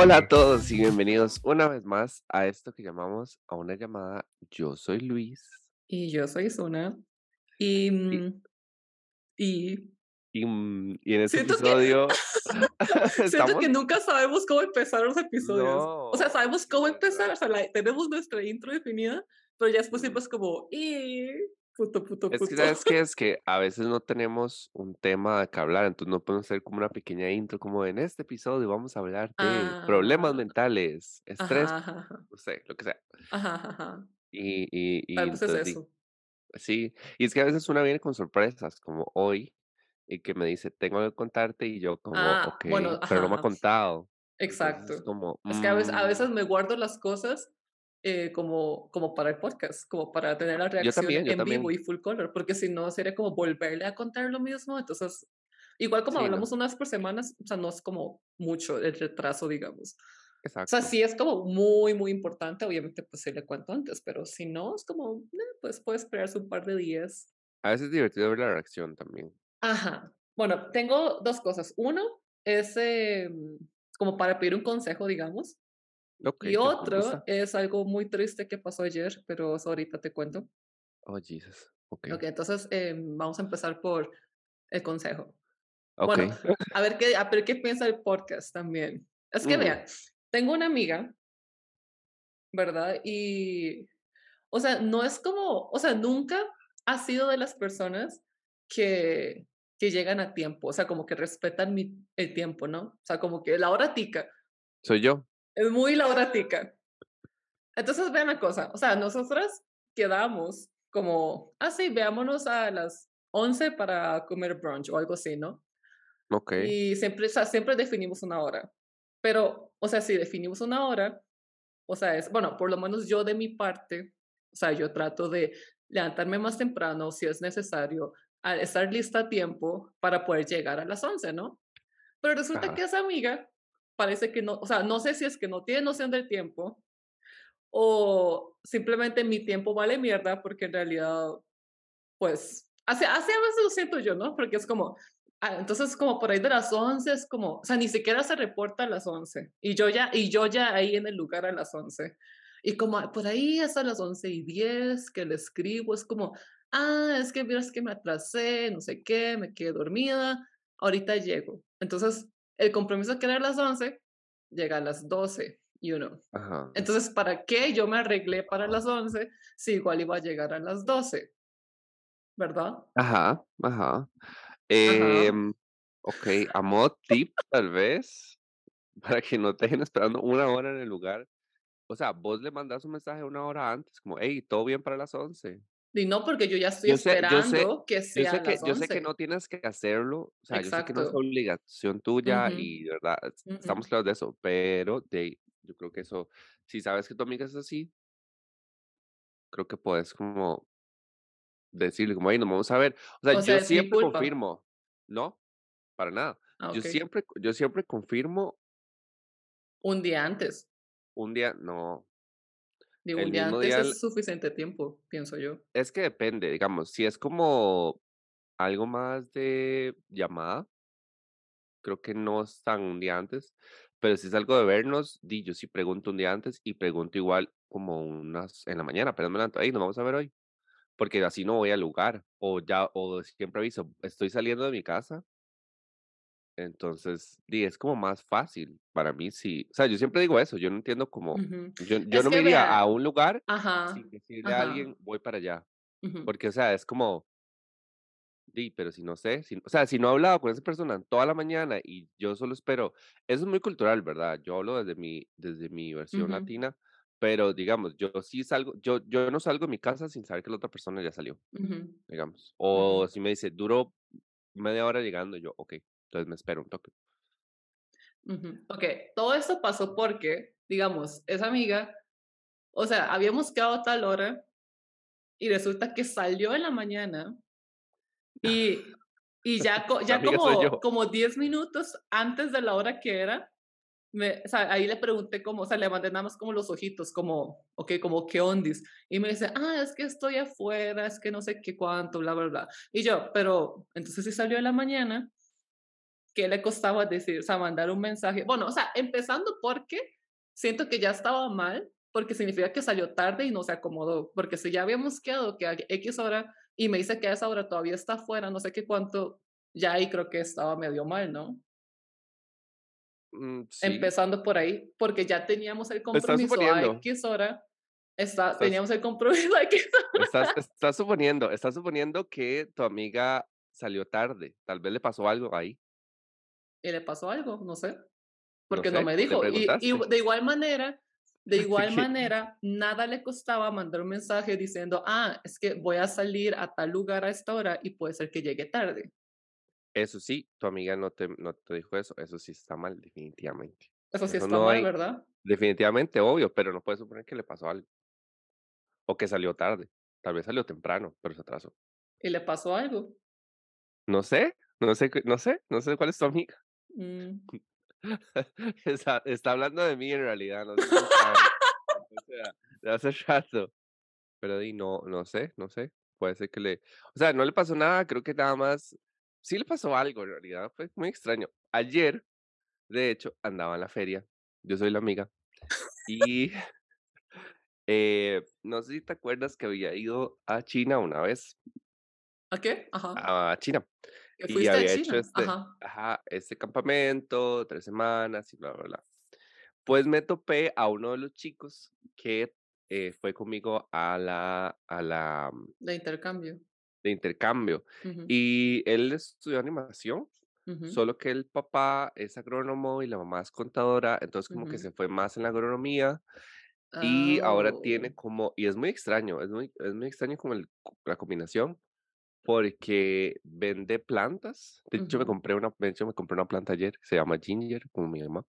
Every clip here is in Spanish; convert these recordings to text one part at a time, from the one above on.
Hola a todos y bienvenidos una vez más a esto que llamamos a una llamada. Yo soy Luis. Y yo soy Suna. Y. mm, Y. Y, mm, y en este Siento que- episodio Siento que nunca sabemos cómo empezar los episodios. O sea, No, sabemos cómo empezar. O sea, la- tenemos nuestra intro definida, pero ya después siempre es como. Y. Puto, puto, Es que, puto. ¿sabes qué? Es que a veces no tenemos un tema de que hablar, entonces no podemos hacer como una pequeña intro, como en este episodio vamos a hablar de problemas Ah, mentales, estrés, ajá, ajá, no sé, lo que sea. Ajá. Y, y, y Tal vez es entonces, di- eso. sí, y es que a veces una viene con sorpresas, como hoy, y que me dice, tengo que contarte, y yo como, Ah, ok, bueno, pero no me ha contado. Entonces es Exacto. como, Es que a veces, a veces mm, me guardo las cosas eh, como, como para el podcast, como para tener la yo reacción también, yo en vivo también. y full color, porque si no sería como volverle a contar lo mismo. Entonces, igual como Sí, no, hablamos unas por semanas, o sea, no es como mucho el retraso, digamos. O sea, exacto. sí es como muy, muy importante, obviamente, pues sí le cuento antes, pero si no, es como, eh, pues puede esperarse un par de días. A veces es divertido ver la reacción también. Ajá. Bueno, tengo dos cosas. Uno es eh, como para pedir un consejo, digamos. Ok, Y otro es algo muy triste que pasó ayer, pero eso ahorita te cuento. Oh, Jesus. Ok, Ok, entonces em, vamos a empezar por el consejo. ok. Bueno, a ver qué, a ver qué piensa el podcast también. Es que vean, tengo una amiga, ¿verdad? Y, o sea, no es como, o sea, nunca ha sido de las personas que, que llegan a tiempo, o sea, como que respetan mi, el tiempo, ¿no? O sea, como que la hora tica, Soy yo. Es muy la hora tica. Entonces, vean la cosa, o sea, nosotras quedamos como, ah, sí, veámonos a las 11 para comer brunch o algo así, ¿no? Ok. Y siempre, o sea, siempre definimos una hora. Pero, o sea, si definimos una hora, o sea, es, bueno, por lo menos yo de mi parte, o sea, yo trato de levantarme más temprano si es necesario, a estar lista a tiempo para poder llegar a las 11, ¿no? Pero resulta que esa amiga parece que no, o sea, no sé si es que no tiene noción del tiempo o simplemente mi tiempo vale mierda porque en realidad, pues, así, así a veces lo siento yo, ¿no? Porque es como, ah, entonces como por ahí de las 11 es como, o sea, ni siquiera se reporta a las 11 y yo ya, y yo ya ahí en el lugar a las 11. Y como por ahí hasta las 11 y 10 que le escribo, es como, ah, es que miras que me atrasé, no sé qué, me quedé dormida, ahorita llego. Entonces, el compromiso que era a las 11, llega a las 12 y uno. Ajá. Entonces, ¿para qué yo me arreglé para las 11 si igual iba a llegar a las 12? ¿Verdad? Ajá. Ajá. Ajá. Em, ok, a modo tip, tal vez, para que no te dejen esperando una hora en el lugar. O sea, vos le mandas un mensaje una hora antes, como, hey, todo bien para las 11. Y no porque yo ya estoy Yo sé, yo sé, esperando que yo sea sé a que, las yo sé que 11. no tienes que hacerlo, o sea, yo sé que no es Exacto. obligación tuya Ujú, y de verdad, es- estamos ujú. claros de eso, pero de, yo creo que eso, si sabes que tu amiga es así, creo que puedes como decirle, como, hey, nos vamos a ver. O sea, O sea, yo siempre confirmo, no, para nada. Ah, Yo ok. siempre, yo siempre confirmo Un día antes. un día, no, Digo, el un día mismo antes día, es suficiente tiempo, pienso yo. es que depende, digamos, si es como algo más de llamada, creo que no es tan un día antes, pero si es algo de vernos, di, yo sí pregunto un día antes y pregunto igual como unas en la mañana, pero me levanto, hey, nos vamos a ver hoy, porque así no voy al lugar, o ya, o siempre aviso, estoy saliendo de mi casa, entonces, di, es como más fácil para mí, sí, o sea, yo siempre digo eso, yo no entiendo como, Ujú. yo, yo Es no me iría a vean, un lugar ajá, sin decirle a ajá. alguien, voy para allá, ujú. porque, o sea, es como, Di, pero si no sé, si, o sea, si no he hablado con esa persona toda la mañana y yo solo espero, eso es muy cultural, ¿verdad? Yo hablo desde mi, desde mi versión Ujú, latina, pero digamos, yo sí salgo, yo, yo no salgo de mi casa sin saber que la otra persona ya salió, digamos. O si me dice, duró media hora llegando, yo, ok, entonces me espero un toque. Ok, todo esto pasó porque, digamos, esa amiga, o sea, habíamos quedado a tal hora y resulta que salió en la mañana y, y ya, ya como, como 10 minutos antes de la hora que era, me, o sea, ahí le pregunté cómo, o sea, le mandé nada más como los ojitos, como, ok, como qué ondis. Y me dice, ah, es que estoy afuera, es que no sé qué cuánto, bla, bla, bla. Y yo, pero, entonces si salió en la mañana, ¿qué le costaba decir? O sea, mandar un mensaje. Bueno, o sea, empezando porque siento que ya estaba mal, porque significa que salió tarde y no se acomodó. Porque si ya habíamos quedado que a X hora y me dice que a esa hora todavía está afuera, no sé qué cuánto, ya ahí creo que estaba medio mal, ¿no? Mm, sí, Empezando por ahí, porque ya teníamos el compromiso a X hora, está, estás, teníamos el compromiso a X estás, estás suponiendo, estás suponiendo que tu amiga salió tarde, tal vez le pasó algo ahí, y le pasó algo, no sé, porque no sé, me dijo. Y, de igual manera, de igual manera, nada le costaba mandar un mensaje diciendo, ah, es que voy a salir a tal lugar a esta hora y puede ser que llegue tarde. Eso sí, tu amiga no te, no te dijo eso, eso sí está mal, definitivamente. Eso sí Eso está no mal, hay, ¿verdad? definitivamente obvio, pero no puedes suponer que le pasó algo, o que salió tarde, tal vez salió temprano, pero se atrasó. Y le pasó algo. No sé, no sé, no sé, no sé cuál es tu amiga. Mm. Está, está hablando de mí en realidad, no sé. O sea, de hace rato. Pero di, no, no sé, no sé. Puede ser que le. O sea, no le pasó nada, creo que nada más. Sí le pasó algo en realidad, fue muy extraño. Ayer, de hecho, andaba en la feria. Yo soy la amiga. Y eh, no sé si te acuerdas que había ido a China una vez, ¿A qué? Ajá. a China, ¿Que y había hecho este, Ajá. ajá, este campamento, tres semanas y bla, bla, bla. Pues me topé a uno de los chicos que eh, fue conmigo a la, a la mm, De intercambio. de intercambio. Ujú, Y él estudió animación, ujú, solo que el papá es agrónomo y la mamá es contadora, entonces como que ujú. se fue más en la agronomía y ahora tiene Oh, como, y es muy extraño, es muy, es muy extraño como el la combinación, porque vende plantas. De hecho, me compré una, de hecho, me compré una planta ayer, se llama Ginger, como mi mamá.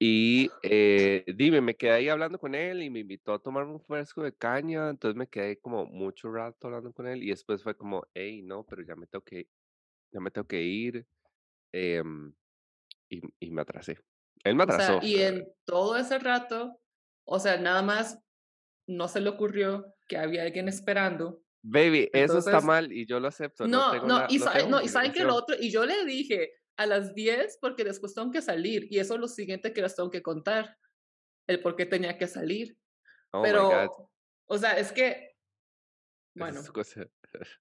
Y eh, dime, me quedé ahí hablando con él y me invitó a tomar un fresco de caña, entonces me quedé como mucho rato hablando con él y después fue como, hey, no, pero ya me tengo que, ya me tengo que ir em, y, y me atrasé. Él me O sea, atrasó. y en todo ese rato, o sea, nada más no se le ocurrió que había alguien esperando. Baby, eso está Entonces, mal y yo lo acepto, no no, tengo no, la, y, no tengo no, y saben que lo otro, y yo le dije a las 10 porque después tengo que salir, y eso es lo siguiente que les tengo que contar, el por qué tenía que salir. Oh Pero, o sea, es que, esa es bueno,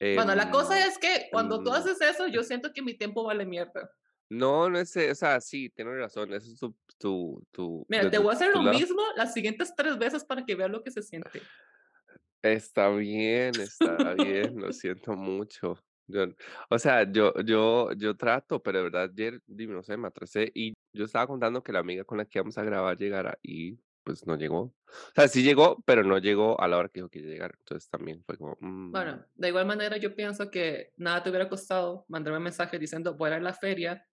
bueno, la cosa Em, es que cuando tú em, haces eso, yo siento que mi tiempo vale mierda. no, no es, e- o sea, sí, tienes razón, eso es tu, tu, tu, Mira, te voy a hacer lo lado. mismo las siguientes tres veces para que veas lo que se siente. Está bien, está bien, lo siento mucho. Yo, o sea, yo, yo, yo trato, pero de verdad ayer, dime, no sé, me atrasé y yo estaba contando que la amiga con la que íbamos a grabar llegara y pues no llegó. O sea, sí llegó, pero no llegó a la hora que dijo que iba a llegar. Entonces también fue como, mm, Bueno, de igual manera yo pienso que nada te hubiera costado mandarme un mensaje diciendo voy a ir a la feria,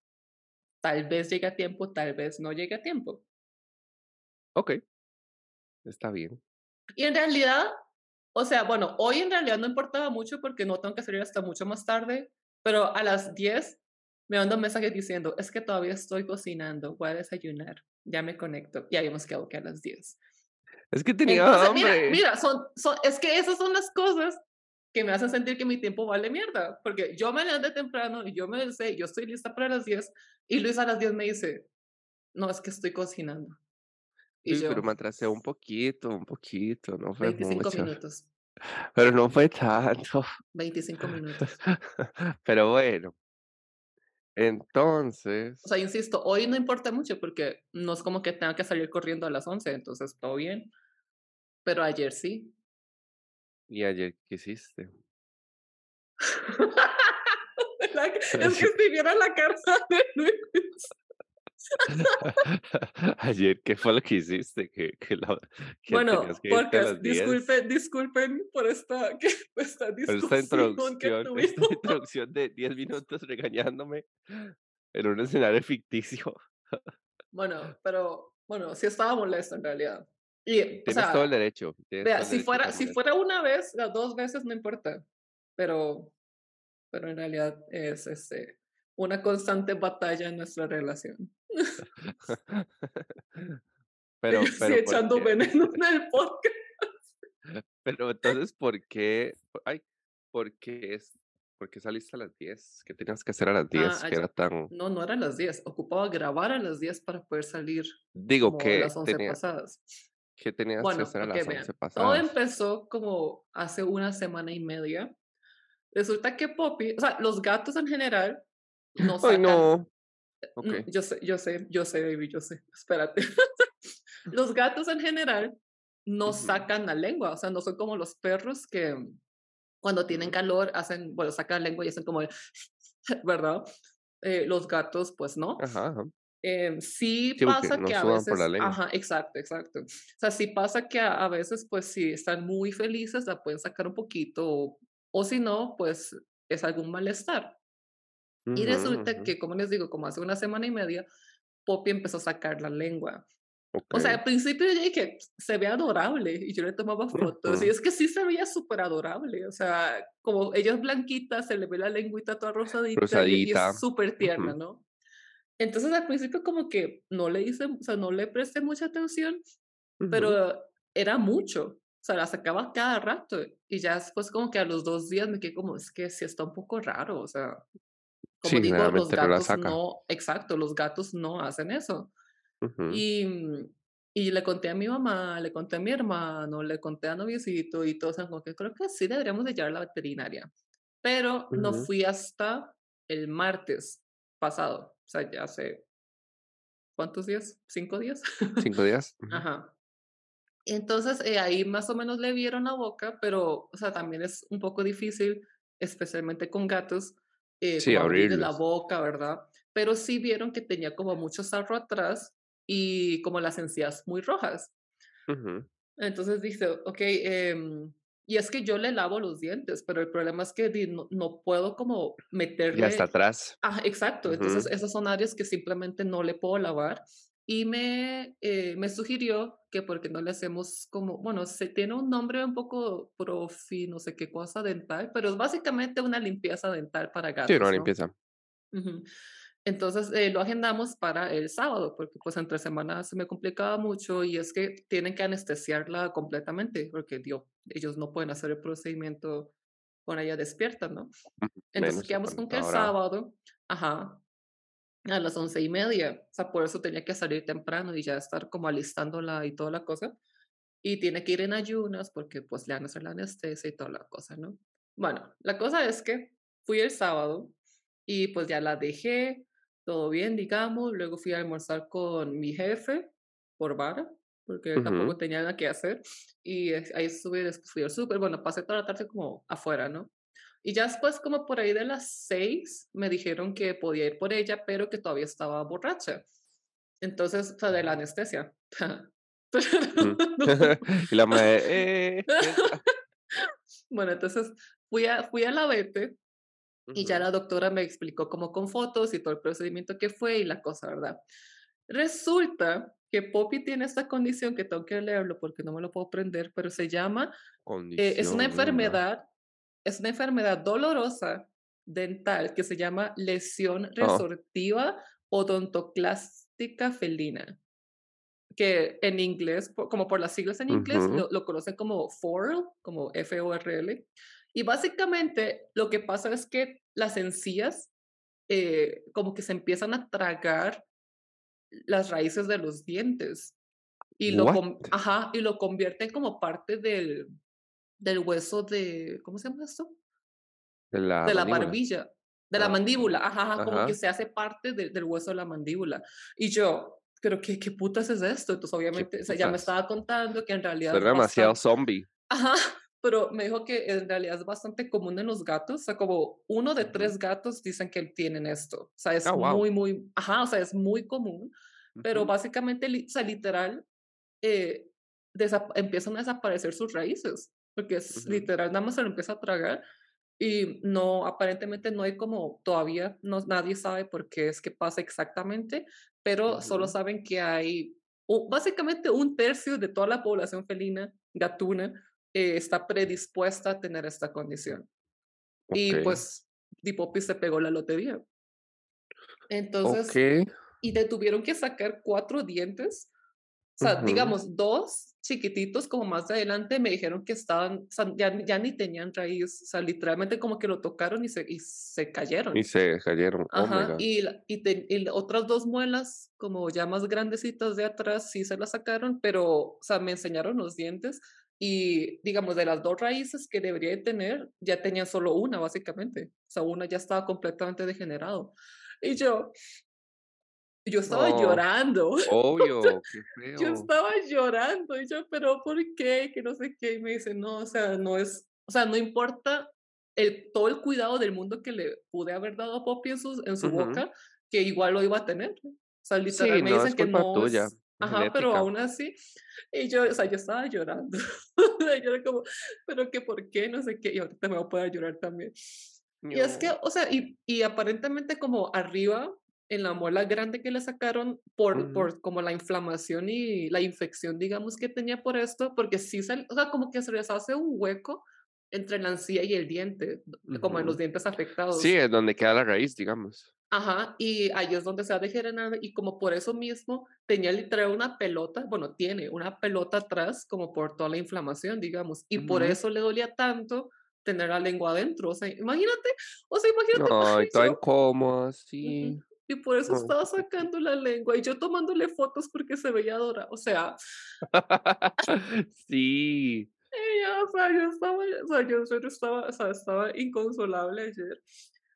tal vez llegue a tiempo, tal vez no llegue a tiempo. ok, está bien. Y en realidad, o sea, bueno, hoy en realidad no importaba mucho porque no tengo que salir hasta mucho más tarde, pero a las 10 me manda un mensaje diciendo, es que todavía estoy cocinando, voy a desayunar, ya me conecto. Y habíamos quedado que a las 10. Es que tenía Entonces, mira, hambre. mira, son, son, es que esas son las cosas que me hacen sentir que mi tiempo vale mierda, porque yo me levanté temprano y yo me sé, yo estoy lista para las 10 y Luis a las 10 me dice, no, es que estoy cocinando. Y Sí, pero yo, me atrasé un poquito, un poquito, no fue 25 mucho. minutos, Pero no fue tanto. 25 minutos. Pero bueno, O sea, entonces, insisto, hoy no importa mucho porque no es como que tenga que salir corriendo a las 11, entonces todo bien, pero ayer sí. ¿y ayer qué hiciste? Es que si la cara de Luis. Ayer, ¿qué fue lo que hiciste? Que, que, la- tenías Bueno, que 10. disculpen, disculpen por esta, que, esta Por esta discusión que introducción, esta introducción de 10 minutos regañándome en un escenario ficticio. Bueno, pero bueno, sí estaba molesta en realidad. Y, o Tienes todo el sea, derecho, tienes vea, el si derecho de fuera, si fuera una vez, las dos veces no importa, pero, pero en realidad es este, una constante batalla en nuestra relación. Pero, sí pero, ¿por echando qué? veneno en el podcast. Pero entonces, ¿por qué? Ay, ¿por qué es? ¿Por qué saliste a las 10? ¿Qué tenías que hacer a las Ah, 10? Que allá era tan no, no eran las 10. ocupaba grabar a las 10 para poder salir digo, como a ¿qué las 11 tenía pasadas. qué tenías que Bueno, hacer a las vean, 11 todo pasadas? empezó como hace una semana y media. Resulta que Poppy o sea, los gatos en general no Ay, sacan no. Mm, Okey. yo sé, yo sé, yo sé, baby, yo sé, espérate. Los gatos en general no Ujú, sacan la lengua, o sea, no son como los perros que cuando tienen calor hacen, bueno, sacan la lengua y hacen como, de ¿verdad? Eh, los gatos, pues no. Ajá, ajá. Em, sí Sí, pasa que a veces, ajá, exacto, exacto. O sea, sí pasa que a, a veces, pues si están muy felices, la pueden sacar un poquito, o, o si no, pues es algún malestar. Y Ujú, resulta ujú. que, como les digo, como hace una semana y media, Poppy empezó a sacar la lengua. O sea, al principio yo dije, se ve adorable, y yo le tomaba fotos, y Ujú. es que sí se veía súper adorable, o sea, como ella es blanquita, se le ve la lengüita toda rosadita y, y es Rosadita. súper tierna, Ujú, ¿no? Entonces al principio como que no le hice, o sea, no le presté mucha atención, ujú. pero era mucho, o sea, la sacaba cada rato, y ya después como que a los dos días me quedé como, es que sí está un poco raro, o sea, como Sí, digo, los no la gatos saca. no, exacto, los gatos no hacen eso. Y, mm, y le conté a mi mamá, le conté a mi hermano, le conté a noviecito y todos como que creo que sí deberíamos de llevar a la veterinaria. Pero no fui hasta el martes pasado, o sea, ya hace, ¿cuántos días? ¿5 días? 5 días. Ujú. Ajá. Entonces, eh, ahí más o menos le vieron la boca, pero, o sea, también es un poco difícil, especialmente con gatos, eh, Sí, abrirle la boca, ¿verdad? Pero sí vieron que tenía como mucho sarro atrás y como las encías muy rojas. Ujú. Entonces dice, ok, em, y es que yo le lavo los dientes, pero el problema es que no, no puedo como Ya está meterle, atrás. ah, exacto, entonces Ujú, esas son áreas que simplemente no le puedo lavar y me, eh, me sugirió que porque no le hacemos como, bueno, se tiene un nombre un poco profi, no sé qué cosa dental, pero es básicamente una limpieza dental para Sí, una gatos, ¿no? limpieza. Ujú. Entonces, eh, lo agendamos para el sábado, porque pues entre semanas se me complicaba mucho y es que tienen que anestesiarla completamente, porque dio- ellos no pueden hacer el procedimiento con ella despierta, ¿no? Entonces Menos quedamos con que el sábado, ajá, a las once y media, o sea, por eso tenía que salir temprano y ya estar como alistándola y toda la cosa. Y tiene que ir en ayunas porque pues le van a hacer la anestesia y toda la cosa, ¿no? Bueno, la cosa es que fui el sábado y pues ya la dejé, todo bien, digamos. Luego fui a almorzar con mi jefe por vara, porque él tampoco Ujú, tenía nada que hacer. Y ahí estuve, después fui al súper, bueno, pasé toda la tarde como afuera, ¿no? Y ya después, como por ahí de las seis, me dijeron que podía ir por ella, pero que todavía estaba borracha. Entonces, o sea, de la anestesia. ujú. Y la madre, eh. Bueno, entonces fui a, fui a la vete y ya la doctora me explicó como con fotos y todo el procedimiento que fue y la cosa, ¿verdad? Resulta que Poppy tiene esta condición que tengo que leerlo porque no me lo puedo aprender, pero se llama, eh, es una enfermedad, es una enfermedad dolorosa dental que se llama lesión Ah, resortiva odontoclástica felina, que en inglés, como por las siglas en inglés, lo, lo conocen como FORL, como F-O-R-L. Y básicamente lo que pasa es que las encías eh, como que se empiezan a tragar las raíces de los dientes y lo, ajá, y lo convierten como parte del, del hueso de, ¿cómo se llama esto? De la De la barbilla, de la Ah, mandíbula, mm, ajá, ajá, como que ajá. se hace parte de- del hueso de la mandíbula. Y yo, pero qué, qué putas es esto? Entonces, obviamente, o sea, ya me estaba contando que en realidad Suena demasiado bastante, zombie. ajá, pero me dijo que en realidad es bastante común en los gatos, o sea, como uno de tres gatos dicen que tienen esto, o sea, es Ah, wow. muy, muy, ajá, o sea, es muy común, pero Ujú, básicamente, li- o sea, literal, eh, empiezan a desaparecer sus raíces, porque es literal, nada más se lo empieza a tragar y no, aparentemente no hay como, todavía no, nadie sabe por qué es que pasa exactamente, pero solo saben que hay básicamente un tercio de toda la población felina, gatuna, eh, está predispuesta a tener esta condición. Y pues Dipopi se pegó la lotería. Entonces, okey. y te tuvieron que sacar cuatro dientes O sea, digamos, 2 chiquititos, como más adelante, me dijeron que estaban, o sea, ya ya ni tenían raíz, o sea, literalmente como que lo tocaron y se y se Y cayeron. se cayeron. Oh Ajá, God. y la y te y otras 2 muelas, como ya más grandecitas de atrás, sí se las sacaron, pero, o sea, me enseñaron los dientes y, digamos, de las 2 raíces que debería de tener, ya tenía solo una, básicamente. O sea, una ya estaba completamente degenerado. Y yo yo estaba No, llorando. obvio, qué Yo feo. estaba llorando y yo, pero ¿por qué? Que no sé qué. Y me dice, no, o sea, no es, o sea, no importa el, todo el cuidado del mundo que le pude haber dado a Poppy en su, en su Ujú. boca, que igual lo iba a tener. ¿no? O sea, Sí, literal, me no dicen es que culpa no tuya, es, ajá, pero genética. aún así, y yo, o sea, yo estaba llorando. yo era como, pero que por qué, no sé qué, y ahorita me voy a poder llorar también. Y es que, No. o sea, y, y aparentemente como arriba en la muela grande que le sacaron por Ujú, por como la inflamación y la infección, digamos, que tenía por esto, porque sí sal o sea, como que se les hace un hueco entre la encía y el diente, como en los dientes Sí, afectados. es donde queda la raíz, digamos. Ajá, y ahí es donde se ha degenerado, y como por eso mismo tenía literal una pelota, bueno, tiene una pelota atrás, como por toda la inflamación, digamos, y por Ujú. eso le dolía tanto tener la lengua adentro, o sea, imagínate, o sea, imagínate, No, y y toda yo incómoda, Ujú. sí. Y por eso estaba sacando la lengua, y yo tomándole fotos porque se veía dora o sea, Sí. ella, o sea, yo estaba, o sea, yo estaba, o sea, estaba inconsolable ayer.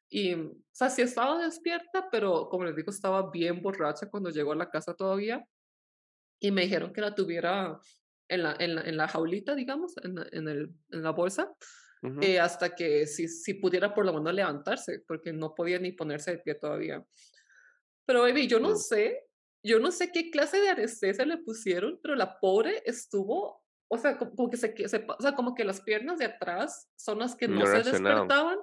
Y, o sea, sí estaba despierta, pero como les digo, estaba bien borracha cuando llegó a la casa todavía, y me dijeron que la tuviera en la en la en la jaulita, digamos, en la en el en la bolsa, Ujú, eh, hasta que si si pudiera por lo menos levantarse, porque no podía ni ponerse de pie todavía. Pero, baby, yo no sé, yo no sé qué clase de anestesia le pusieron, pero la pobre estuvo, o sea, co como que se se o sea, como que las piernas de atrás son las que no No se despertaban,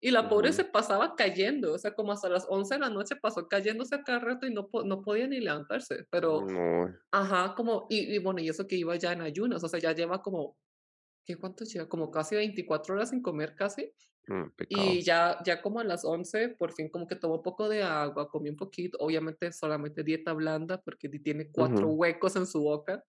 y la pobre Ujú. se pasaba cayendo, o sea, como hasta las 11 de la noche pasó cayéndose a cada rato y no no podía ni levantarse, pero No, ajá, como y y bueno, y eso que iba ya en ayunas, o sea, ya lleva como, ¿qué cuánto lleva? Como casi 24 horas sin comer casi. Mm. Y ya ya como a las 11 por fin como que tomó un poco de agua, comió un poquito, obviamente solamente dieta blanda, porque ti tiene 4 Ujú, huecos en su boca.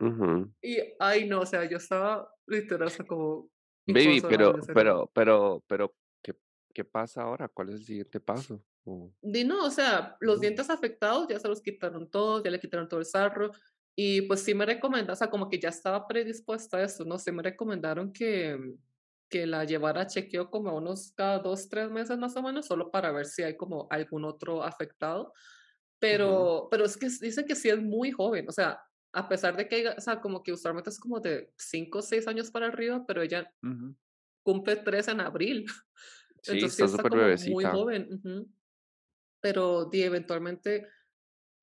ujú. Y, ay, no, o sea, yo estaba literal, como Baby, pero pero pero pero, ¿qué qué pasa ahora? ¿Cuál es el siguiente paso? Oh, Di no, o sea, los dientes afectados ya se los quitaron todos, ya le quitaron todo el sarro, y pues sí me recomenda o sea, como que ya estaba predispuesta a eso, ¿no? Sí me recomendaron que que la llevara a chequeo como a unos cada 2 3 meses más o menos, solo para ver si hay como algún otro afectado. Pero pero es que dicen que sí es muy joven, o sea, a pesar de que o sea, como que usualmente es como de 5 o 6 años para arriba, pero ella ujú. cumple 3 en abril. Sí, Entonces está está como muy joven, ujú. Pero di eventualmente,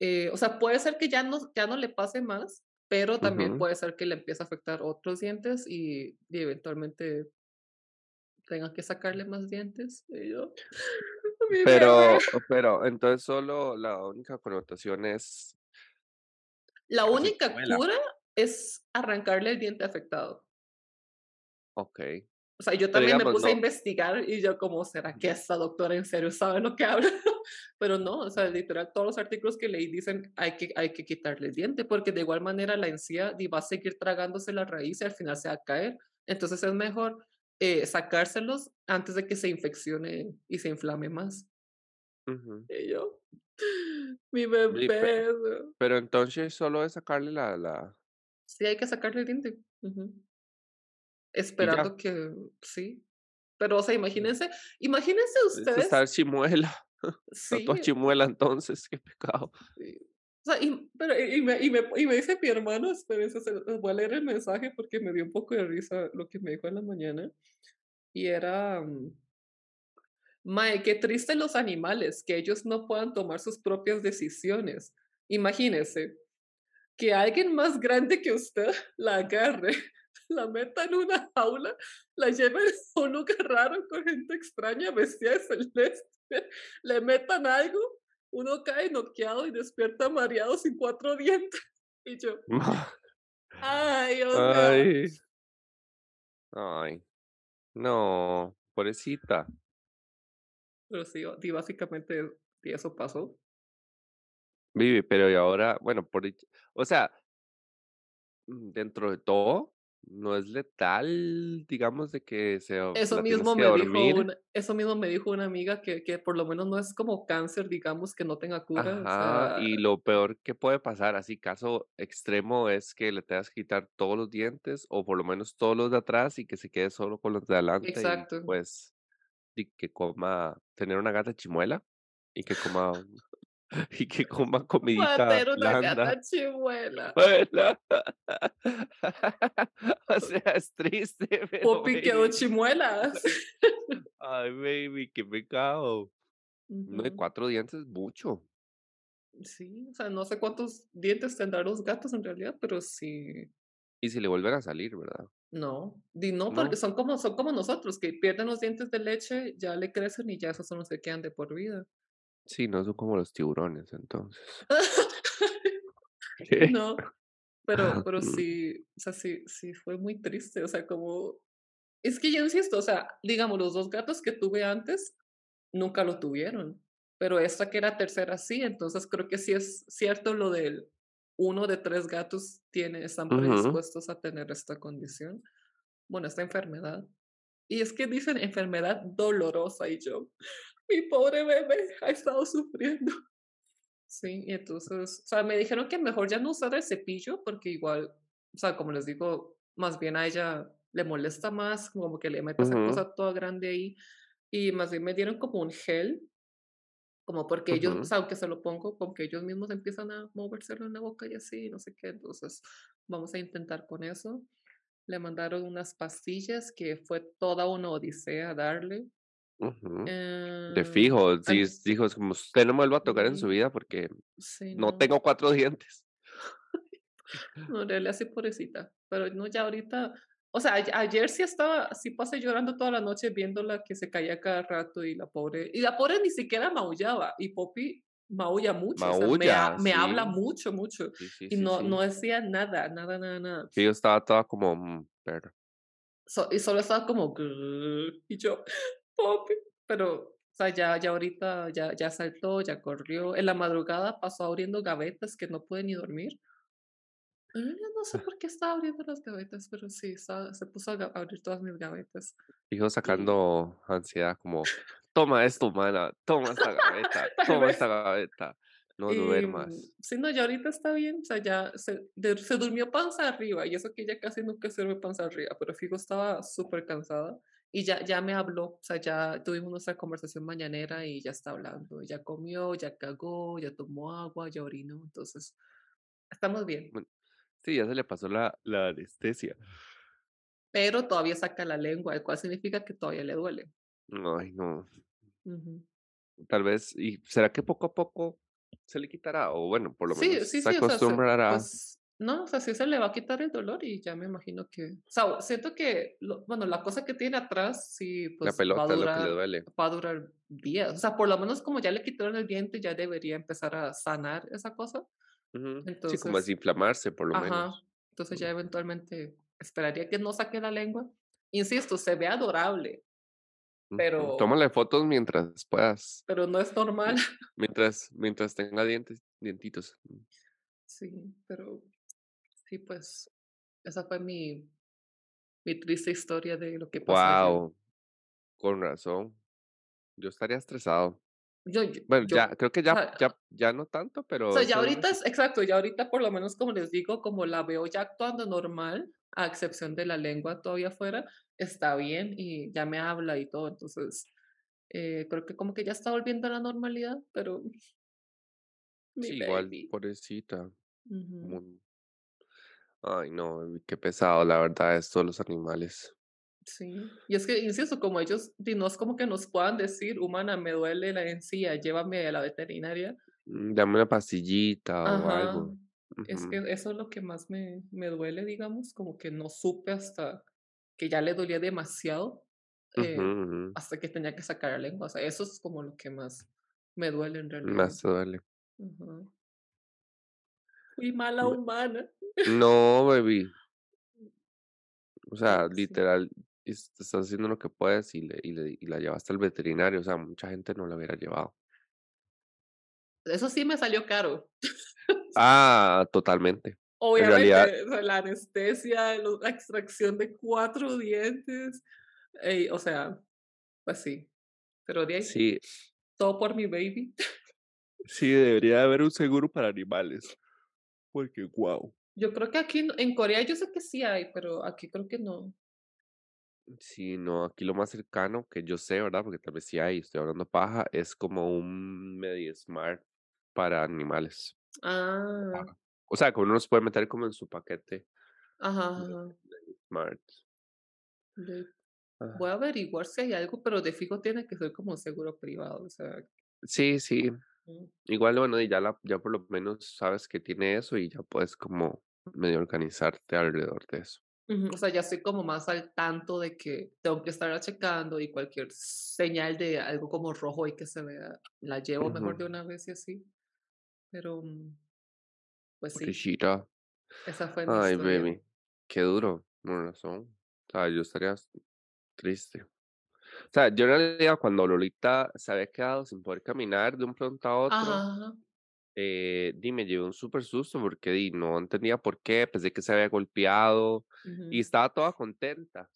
eh, o sea, puede ser que ya no ya no le pase más, pero también puede ser que le empiece a afectar otros dientes y y eventualmente tenga que sacarle más dientes. Y yo. Pero pero, entonces, solo la única connotación es La única cura es arrancarle el diente afectado. Okey. O sea, yo también me digamos, puse a no investigar y yo como, ¿será que esta doctora en serio sabe lo que habla? Pero no, o sea, literal, todos los artículos que leí dicen hay que, hay que quitarle el diente porque de igual manera la encía va a seguir tragándose la raíz y al final se va a caer. Entonces es mejor eh, sacárselos antes de que se infeccione y se inflame más. Y yo, mi bebé. pero entonces solo es sacarle la la Sí, hay que sacarle el diente. Esperando que sí. Pero, o sea, imagínense, imagínense es ustedes, estar chimuela, sí, chimuela entonces, qué pecado. Sí. O sea, y pero y me y me y me dice mi hermano, espérense, se les voy a leer el mensaje porque me dio un poco de risa lo que me dijo en la mañana, y era, mm, mae, qué triste los animales, que ellos no puedan tomar sus propias decisiones. Imagínese, que alguien más grande que usted la agarre, la meta en una jaula, la lleve a un lugar raro con gente extraña vestida de celeste, le metan algo, uno cae noqueado y despierta mareado sin 4 dientes. Y yo, ay, sea, Ay, ay, no, pobrecita. pero sí, di básicamente, y eso pasó. Vive, pero y ahora, bueno, por o sea Mm, dentro de todo, no es letal, digamos, de que se Eso mismo me dijo una eso mismo me dijo una amiga que que por lo menos no es como cáncer, digamos, que no tenga cura, o sea y lo peor que puede pasar, así caso extremo, es que le tengas que quitar todos los dientes, o por lo menos todos los de atrás, y que se quede solo con los de adelante, y exacto. pues, y que coma tener una gata chimuela, y que coma y que coma Va a comidita tener una gata chimuela. Bueno, o sea, es triste, pero baby. chimuelas. Ay, baby, qué pecado. No, de Ujú. 4 dientes es mucho. Sí, o sea, no sé cuántos dientes tendrán los gatos en realidad, pero sí, Y si le vuelven a salir, ¿verdad? no, di no, porque No, son como son como nosotros, que pierden los dientes de leche, ya le crecen y ya esos son los que quedan de por vida. Sí, no son como los tiburones, entonces. No, pero pero Mm, sí, o sea, sí sí fue muy triste, o sea, como es que yo insisto, o sea, digamos, los 2 gatos que tuve antes nunca lo tuvieron, pero esta que era tercera sí, entonces creo que sí es cierto lo del uno de 3 gatos tiene están predispuestos a tener esta condición, bueno, esta enfermedad. Y es que dicen enfermedad dolorosa y yo, mi pobre bebé ha estado sufriendo. Sí, y entonces, o sea, me dijeron que mejor ya no usar el cepillo porque igual, o sea, como les digo, más bien a ella le molesta más, como que le mete esa ujú, cosa toda grande ahí, y más bien me dieron como un gel, como porque ellos, o sea, aunque se lo pongo, como que ellos mismos empiezan a movérselo en la boca y así, no sé qué, entonces vamos a intentar con eso. Le mandaron unas pastillas que fue toda una odisea darle. Ujú. De Eh, fijo, sí, dijo, es como: "Usted no me vuelva a tocar en su vida porque sí, no no. tengo 4 dientes". No, en realidad sí, pobrecita. Pero no, ya ahorita, o sea, ayer sí estaba, sí pasé llorando toda la noche viéndola que se caía cada rato y la pobre, y la pobre ni siquiera maullaba, y Poppy maulla mucho, o sea, me, ha- Maulla, me habla mucho, mucho, sí, y no, no decía nada, nada, nada, nada. Sí, yo estaba toda como, mm, pero So- y solo estaba como, y yo, Poppy, pero, o sea, ya, ya ahorita, ya, ya saltó, ya corrió, en la madrugada pasó abriendo gavetas que no pude ni dormir. Ah, no sé por qué estaba abriendo las gavetas, pero sí, estaba se puso a abrir todas mis gavetas. fijo Y sacando ansiedad como: "Toma esto, mana, toma esta gaveta, toma esta gaveta, no duermas". sí, no, ya ahorita está bien, o sea, ya se de se durmió panza arriba, y eso que ella casi nunca se duerme panza arriba, pero fijo estaba súper cansada y ya ya me habló, o sea, ya tuvimos nuestra conversación mañanera y ya está hablando, ya comió, ya cagó, ya tomó agua, ya orinó, entonces estamos bien, sí, ya se le pasó la la anestesia. pero todavía saca la lengua, el cual significa que todavía le duele. Ay, no. Tal vez, ¿y será que poco a poco se le quitará? O bueno, por lo menos sí, se sí, o sea, se acostumbrará. pues, no, o sea, sí se le va a quitar el dolor y ya me imagino que o sea, siento que lo bueno, la cosa que tiene atrás sí, La pues, va a pelota es lo que le durar duele. va a durar días, o sea, por lo menos como ya le quitaron el diente, ya debería empezar a sanar esa cosa. Ujú. Sí, como Entonces desinflamarse, por lo ajá, menos. entonces ya eventualmente esperaría que no saque la lengua. Insisto, se ve adorable, pero Tómale fotos mientras puedas, pero no es normal. mi mientras mientras tenga dientes dientitos. Sí, pero sí, pues, esa fue mi Mi triste historia de lo que pasó ayer. Guau, con razón. Yo estaría estresado. Yo yo Bueno, yo, ya, creo que o ya sea ya ya no tanto, o pero sea, ya ahorita es exacto, ya ahorita por lo menos, como les digo, como la veo ya actuando normal, a excepción de la lengua todavía afuera, está bien y ya me habla y todo. Entonces, eh, creo que como que ya está volviendo a la normalidad, pero sí, igual, pobrecita. Ay, no, qué pesado, la verdad, esto de los animales. Sí. Y es que, insisto, como ellos, no es como que nos puedan decir: "Humana, me duele la encía, llévame a la veterinaria". Mm, dame una pastillita o algo. es que eso es lo que más me me duele, digamos, como que no supe hasta que ya le dolía demasiado, eh, hasta que tenía que sacar la lengua, o sea, eso es como lo que más me duele en realidad. Más duele. Fui mala humana. No, baby, o sea, sí. literal, es estás haciendo lo que puedes y le y le y la llevaste al veterinario, o sea, mucha gente no la hubiera llevado. Eso sí me salió caro. Ah, totalmente. Realidad, obviamente, o sea, la anestesia, lo la extracción de 4 dientes, ey, o sea, pues sí, pero de ahí, sí, todo por mi baby. sí debería haber un seguro para animales, porque guau. Yo creo que aquí en Corea yo sé que sí hay, pero aquí creo que no. Sí, no, aquí lo más cercano que yo sé, ¿verdad? Porque tal vez sí hay, estoy hablando paja, es como un MediSmart para animales. Ah. O sea, que uno los puede meter como en su paquete ajá, ajá. Smart. Voy a averiguar si hay algo, pero de fijo tiene que ser como seguro privado, o sea, Sí, sí. Igual, bueno, y ya, la, ya por lo menos sabes que tiene eso y ya puedes como medio organizarte alrededor de eso. o sea, ya estoy como más al tanto de que tengo que estarla checando y cualquier señal de algo como rojo y que se vea, la llevo mejor de una vez y así, pero, mm, pues sí, Rishita. esa fue mi Ay, historia. baby. Qué duro. Con razón. O sea, yo estaría triste. O sea, yo en realidad cuando Lolita se había quedado sin poder caminar de un pronto a otro, ajá, eh, di, me llevé un súper susto porque di, no entendía por qué, pensé que se había golpeado y ujú. estaba toda contenta.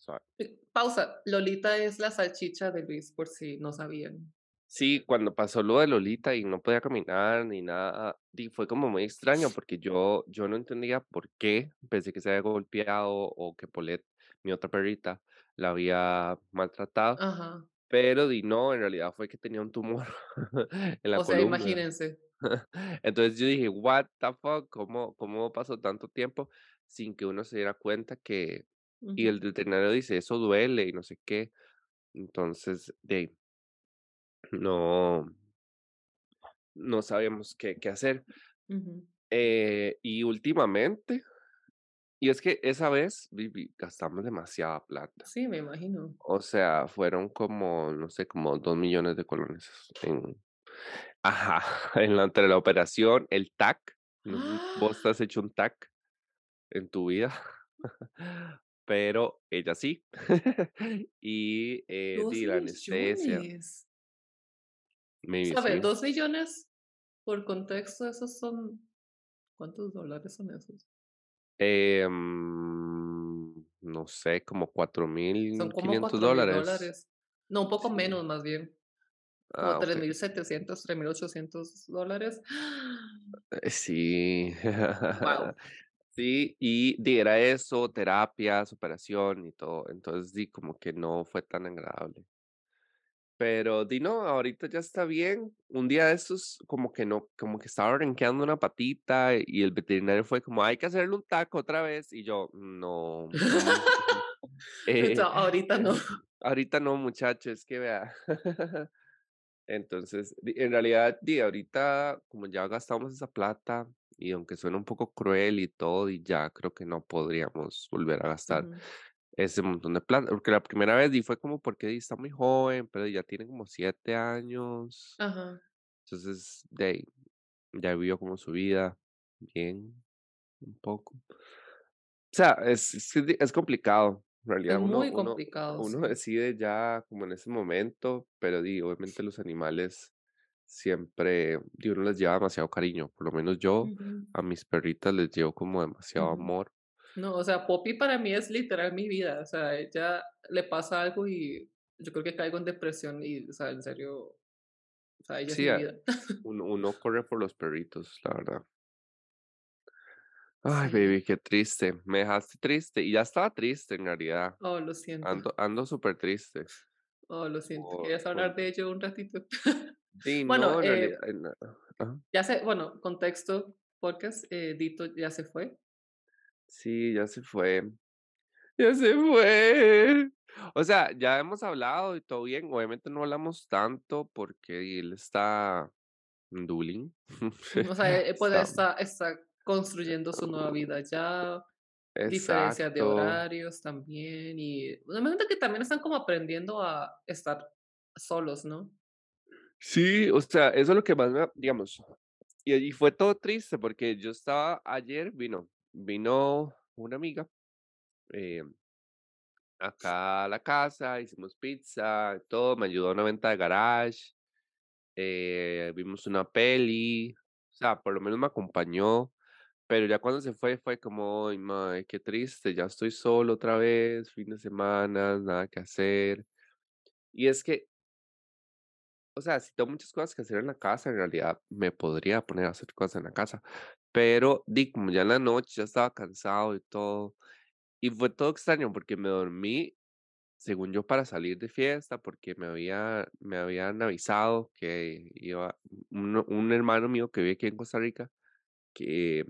pausa, Lolita es la salchicha de Luis, por si no sabían. Sí, cuando pasó lo de Lolita y no podía caminar ni nada, di, fue como muy extraño porque yo, yo no entendía por qué, pensé que se había golpeado o que Polet, mi otra perrita, la había maltratado, Ajá, pero di no, en realidad fue que tenía un tumor en la o sea, columna. imagínense. Entonces yo dije, what the fuck, ¿cómo, cómo pasó tanto tiempo sin que uno se diera cuenta que, y el veterinario dice, eso duele y no sé qué. Entonces, de no, no sabíamos qué, qué hacer. Eh, y últimamente, y es que esa vez vi- vi- gastamos demasiada plata. Sí, me imagino. O sea, fueron como, no sé, como dos millones de colones en, ajá, en la, entre la operación, el TAC. Vos te ¡Ah! has hecho un TAC en tu vida, pero ella sí. Y eh, la anestesia, maybe ¿Sabe? sí. dos millones, por contexto, esos son ¿cuántos dólares son esos? Eh, mm, no sé, como cuatro Son mil como quinientos cuatro mil dólares. dólares. No, un poco Sí. menos, más bien, como Ah, tres ok. mil setecientos, tres mil ochocientos dólares. Eh, sí. Wow. Sí, y era eso, terapias, operación y todo. Entonces, di, como que no fue tan agradable. Pero di, no, ahorita ya está bien. Un día de estos, como que no, como que estaba renqueando una patita y el veterinario fue como, hay que hacerle un taco otra vez. Y yo, no, ujú, eh, ahorita no. ahorita no, muchacho, es que vea. Entonces, en realidad, di ahorita, como ya gastamos esa plata, y aunque suena un poco cruel y todo, y ya creo que no podríamos volver a gastar Ujú. Ese montón de plata, porque la primera vez di fue como porque di está muy joven, pero ya tiene como 7 años, Ajá. entonces, de ahí, ya vivió como su vida bien, un poco. O sea, es es es complicado. En Es realidad uno muy uno complicado, uno sí. decide ya como en ese momento, pero di, obviamente los animales siempre, di, uno les lleva demasiado cariño. Por lo menos yo Ujú, a mis perritas les llevo como demasiado ujú. amor. No, o sea, Poppy para mí es literal mi vida, o sea, ella le pasa algo y yo creo que caigo en depresión y, o sea, en serio, o sea, ella es Sí, mi ah, vida. uno uno corre por los perritos, la verdad. Ay, Sí. baby, qué triste. Me dejaste triste, y ya estaba triste en realidad. Oh, lo siento. Ando ando súper triste Oh, lo siento. por ¿Querías hablar de ello un ratito? sí, Bueno, no, en eh, realidad, en ajá. ya sé, bueno, contexto, podcast, eh, Dito ya se fue. Sí, ya se fue. Ya se fue. O sea, ya hemos hablado y todo bien. Obviamente no hablamos tanto porque él está en Dublín. Mm, O sea, eh, pues Está está construyendo su nueva vida ya, diferencias de exacto. horarios también y me imagino que también están como aprendiendo a estar solos, ¿no? Sí, o sea, eso es lo que más me, digamos, y y fue todo triste porque yo estaba ayer vino vino una amiga, eh, acá a la casa, hicimos pizza, todo, me ayudó a una venta de garage, eh, vimos una peli, o sea, por lo menos me acompañó. Pero ya cuando se fue, fue como, ay, mae, qué triste, ya estoy solo otra vez, fin de semana, nada que hacer. Y es que, o sea, si tengo muchas cosas que hacer en la casa, en realidad me podría poner a hacer cosas en la casa. Pero, di, como ya en la noche ya estaba cansado y todo. Y fue todo extraño porque me dormí, según yo, para salir de fiesta, porque me había, me habían avisado que iba un, un hermano mío que vive aquí en Costa Rica, que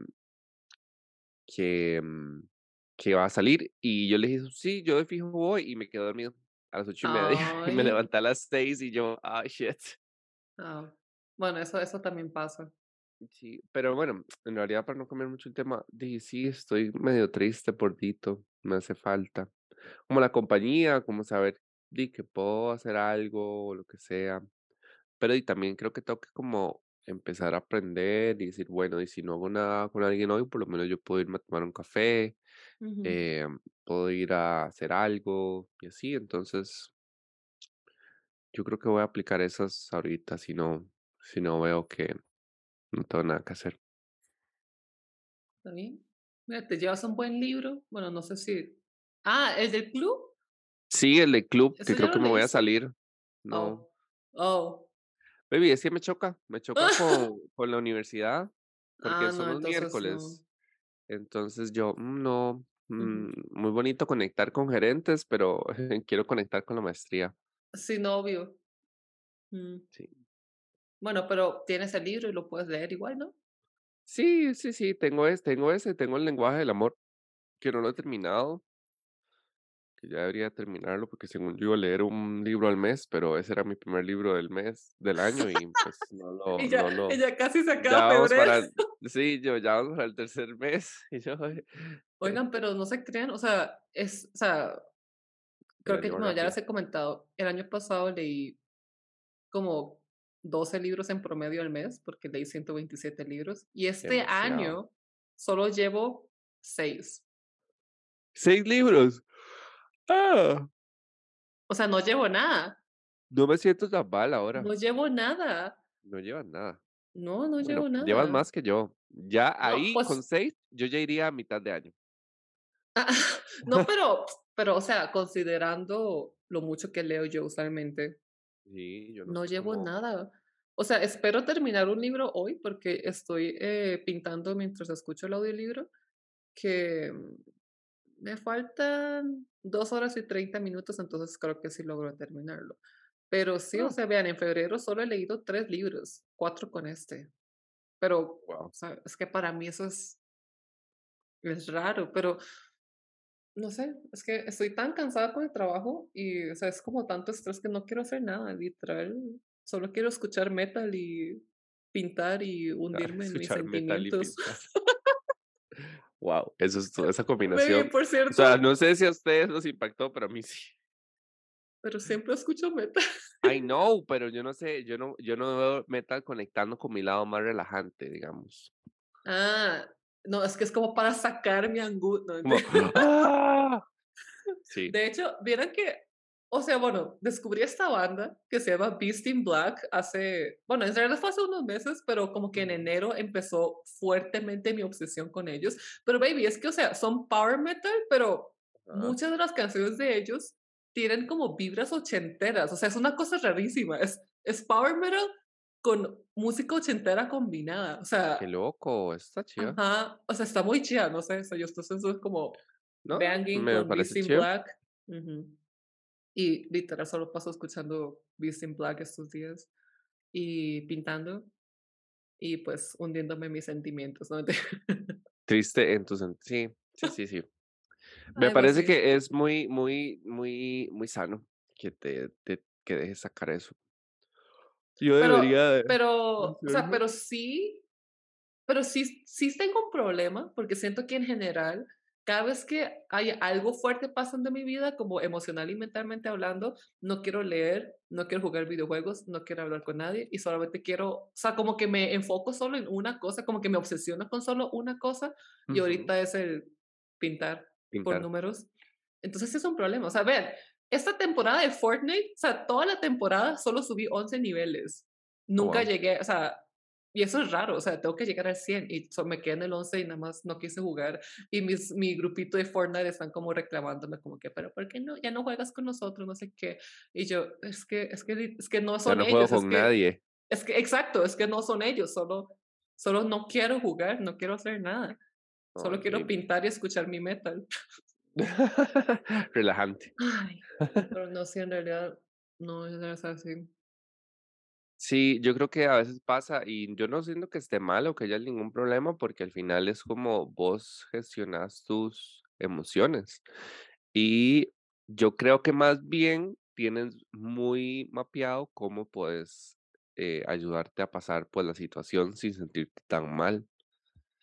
que, mm, que va a salir, y yo le dije: "Sí, yo de fijo voy", y me quedé dormido a las ocho y media y me levanté a las 6 y yo: "Ay, shit". ah, bueno, eso eso también pasa. Sí, pero bueno, en realidad, para no cambiar mucho el tema, di sí, estoy medio triste por Dito, me hace falta. Como la compañía, como saber, di que puedo hacer algo o lo que sea, pero y también creo que tengo que como empezar a aprender y decir, bueno, y si no hago nada con alguien hoy, por lo menos yo puedo irme a tomar un café eh, puedo ir a hacer algo y así. Entonces, yo creo que voy a aplicar esas ahorita si no, si no veo que no tengo nada que hacer. ¿Está bien? Mira, te llevas un buen libro. Bueno, no sé si ah, ¿el del club? Sí, el de club, ¿Eso que creo que me voy a salir. No, Oh, oh. baby, es que me choca, me choca con, con la universidad, porque Ah, son no, los no. miércoles. Entonces yo, mm, no, mm, muy bonito conectar con gerentes, pero quiero conectar con la maestría. Sí, no, obvio. Mm. Sí. Bueno, pero tienes el libro y lo puedes leer igual, ¿no? Sí, sí, sí, tengo ese, tengo ese, tengo el lenguaje del amor, que no lo he terminado, que ya debería terminarlo, porque según yo iba a leer un libro al mes, pero ese era mi primer libro del mes, del año, y pues no lo, Y ya no y lo, ya casi se ya acaba vamos febrero. sí, yo ya vamos para el tercer mes, y yo, "Ay, Oigan, pero no se crean, o sea, es o sea, creo que, bueno, ya les he comentado, el año pasado leí como 12 libros en promedio al mes, porque leí 127 libros, y este demasiado. año solo llevo 6. Seis libros. Ah, O sea, no llevo nada, no me siento tan mal ahora, no llevo nada. no llevas nada. No, no Bueno, llevo llevas nada. más que yo. Ya No, ahí con pues, seis, yo ya iría a mitad de año. no, pero pero, o sea, considerando lo mucho que leo yo usualmente, Sí, yo no llevo cómo. nada. O sea, espero terminar un libro hoy porque estoy, eh, pintando mientras escucho el audiolibro, que, mm, me faltan 2 horas y 30 minutos, entonces creo que sí logro terminarlo. Pero sí, o Ah, sea, vean, en febrero solo he leído 3 libros, 4 con este, pero, o wow. sea, es que para mí eso es es raro, pero no sé, es que estoy tan cansada con el trabajo y, o sea, es como tanto estrés que no quiero hacer nada, literal, solo quiero escuchar metal y pintar y hundirme en mis sentimientos. Wow, eso es to esa Baby, combinación. por O sea, cierto, no sé si a ustedes los impactó, pero a mí sí. pero siempre escucho metal. I know, pero yo no sé, yo no yo no veo metal conectando con mi lado más relajante, digamos. Ah, no, es que es como para sacar mi angustia. Como, ¡ah! Sí, De hecho, vieron que, o sea, bueno, descubrí esta banda que se llama Beast in Black hace, bueno, en realidad fue hace unos meses, pero como que en enero empezó fuertemente mi obsesión con ellos. Pero baby, es que, o sea, son power metal, pero muchas de las canciones de ellos tienen como vibras ochenteras, o sea, es una cosa rarísima, es, es power metal con música ochentera combinada, o sea, qué loco, está chido. ajá, o sea, está muy chida, no sé, o sea, yo estoy es como No, Banging me con Beast in. Black. Ujú. Y literal solo paso escuchando Beast in Black estos días y pintando y pues hundiéndome en mis sentimientos, ¿no? Triste en tu sen sí, sí, sí, sí. Me parece que es muy muy muy muy sano que te te que dejes sacar eso. Yo Pero debería de pero, o sea, pero sí Pero sí sí tengo un problema, porque siento que en general, cada vez que hay algo fuerte pasando en mi vida, como emocional y mentalmente hablando, no quiero leer, no quiero jugar videojuegos, no quiero hablar con nadie y solamente quiero, o sea, como que me enfoco solo en una cosa, como que me obsesiono con solo una cosa y ahorita es el pintar por pintar. números. Entonces es un problema. O sea, vean, esta temporada de Fortnite, o sea, toda la temporada solo subí 11 niveles. Oh, Nunca wow. llegué, o sea, Y eso es raro, o sea, tengo que llegar al 100 y so me quedé en el 11 y nada más no quise jugar. Y mis mi grupito de Fortnite están como reclamándome como que: "Pero, ¿por qué no? Ya no juegas con nosotros", no sé qué. Y yo: "Es que es que es que no son no juego ellos, con que nadie. es que" exacto, es que no son ellos, solo solo no quiero jugar, no quiero hacer nada. Solo quiero Horrible. pintar y escuchar mi metal. Relajante. Ay, pero no, sí, en realidad no es así. Sí, yo creo que a veces pasa y yo no siento que esté mal o que haya ningún problema porque al final es como vos gestionas tus emociones. Y yo creo que más bien tienes muy mapeado cómo puedes eh, ayudarte a pasar por la situación sin sentirte tan mal.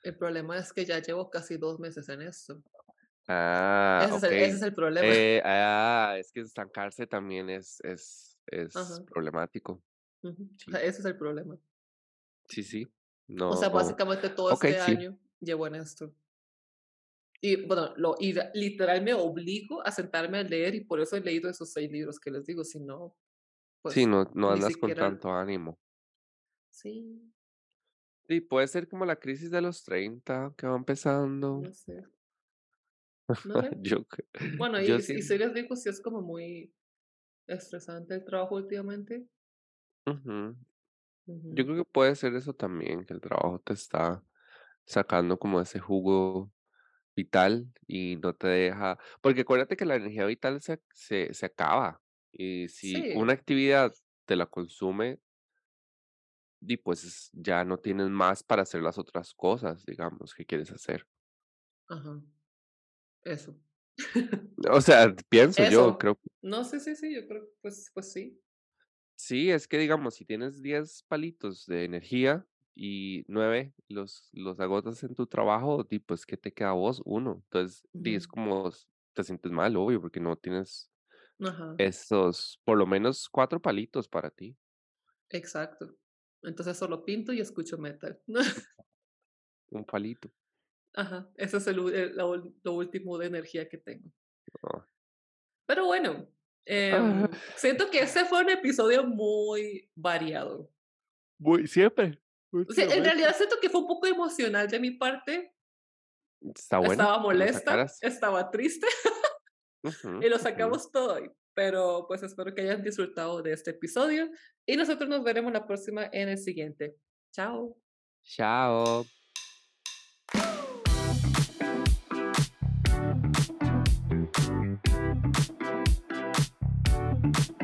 El problema es que ya llevo casi 2 meses en esto. Ah, Ese es ok. el ese es el problema. Eh, ah, es que estancarse también es, es, es Ajá, problemático. O Sí, sea, ese es el problema. sí, sí. O No, sea, básicamente todo este sí. año llevo en esto. Y bueno, lo y literal me obligo a sentarme a leer y por eso he leído esos 6 libros que les digo, si no, Sí, pues no, no andas con tanto ánimo. sí, Sí, puede ser como la crisis de los 30 que va empezando. no sé, no. Yo, Bueno, y yo y les digo, sí es como muy estresante el trabajo últimamente. Yo creo que puede ser eso también, que el trabajo te está sacando como ese jugo vital y no te deja. Porque acuérdate que la energía vital se, se, se acaba. Y si una Sí, actividad te la consume, y pues es- ya no tienes más para hacer las otras cosas, digamos, que quieres hacer. ajá, eso. O sea, pienso yo, creo No, sí, sí, sí, yo creo, pues pues sí. Sí, es que digamos, si tienes 10 palitos de energía y 9 los, los agotas en tu trabajo, di, pues, ¿qué te queda a vos? Uno. Entonces, di, es como te sientes mal, obvio, porque no tienes esos, por lo menos cuatro palitos para ti. exacto. Entonces solo pinto y escucho metal. Un palito. Ajá, ese es el el lo lo último de energía que tengo. Ah. Pero bueno, Ah, em, siento que ese fue un episodio muy variado. muy, siempre, O sea, en realidad siento que fue un poco emocional de mi parte. Está bueno Estaba molesta, estaba triste Ujú, y lo sacamos todo hoy. Pero, pues, espero que hayan disfrutado de este episodio y nosotros nos veremos la próxima en el siguiente. Chao. Chao. Thank you.